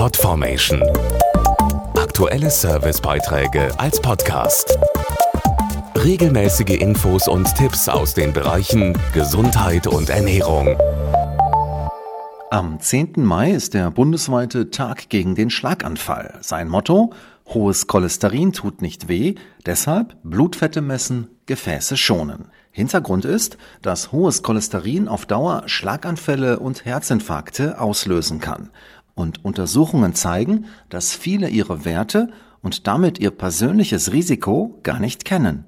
Podformation. Aktuelle Servicebeiträge als Podcast. Regelmäßige Infos und Tipps aus den Bereichen Gesundheit und Ernährung. Am 10. Mai ist der bundesweite Tag gegen den Schlaganfall. Sein Motto Hohes Cholesterin tut nicht weh, deshalb Blutfette messen, Gefäße schonen. Hintergrund ist, dass hohes Cholesterin auf Dauer Schlaganfälle und Herzinfarkte auslösen kann. Und Untersuchungen zeigen, dass viele ihre Werte und damit ihr persönliches Risiko gar nicht kennen.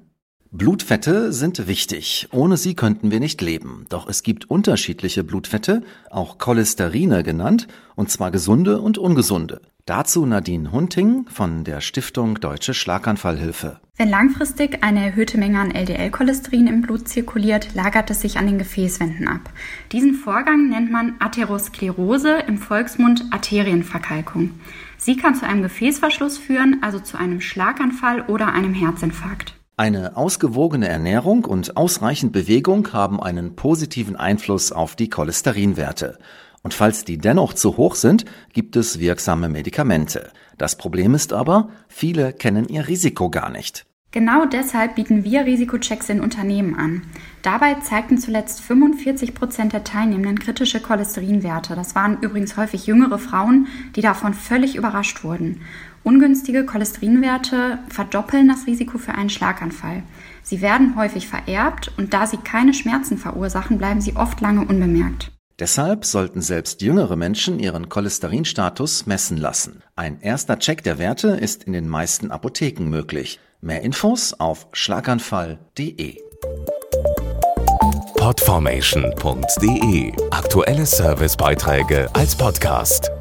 Blutfette sind wichtig. Ohne sie könnten wir nicht leben. Doch es gibt unterschiedliche Blutfette, auch Cholesterine genannt, und zwar gesunde und ungesunde. Dazu Nadine Hunting von der Stiftung Deutsche Schlaganfallhilfe. Wenn langfristig eine erhöhte Menge an LDL-Cholesterin im Blut zirkuliert, lagert es sich an den Gefäßwänden ab. Diesen Vorgang nennt man Atherosklerose, im Volksmund Arterienverkalkung. Sie kann zu einem Gefäßverschluss führen, also zu einem Schlaganfall oder einem Herzinfarkt. Eine ausgewogene Ernährung und ausreichend Bewegung haben einen positiven Einfluss auf die Cholesterinwerte. Und falls die dennoch zu hoch sind, gibt es wirksame Medikamente. Das Problem ist aber, viele kennen ihr Risiko gar nicht. Genau deshalb bieten wir Risikochecks in Unternehmen an. Dabei zeigten zuletzt 45 Prozent der Teilnehmenden kritische Cholesterinwerte. Das waren übrigens häufig jüngere Frauen, die davon völlig überrascht wurden. Ungünstige Cholesterinwerte verdoppeln das Risiko für einen Schlaganfall. Sie werden häufig vererbt und da sie keine Schmerzen verursachen, bleiben sie oft lange unbemerkt. Deshalb sollten selbst jüngere Menschen ihren Cholesterinstatus messen lassen. Ein erster Check der Werte ist in den meisten Apotheken möglich. Mehr Infos auf schlaganfall.de. Podformation.de Aktuelle Servicebeiträge als Podcast.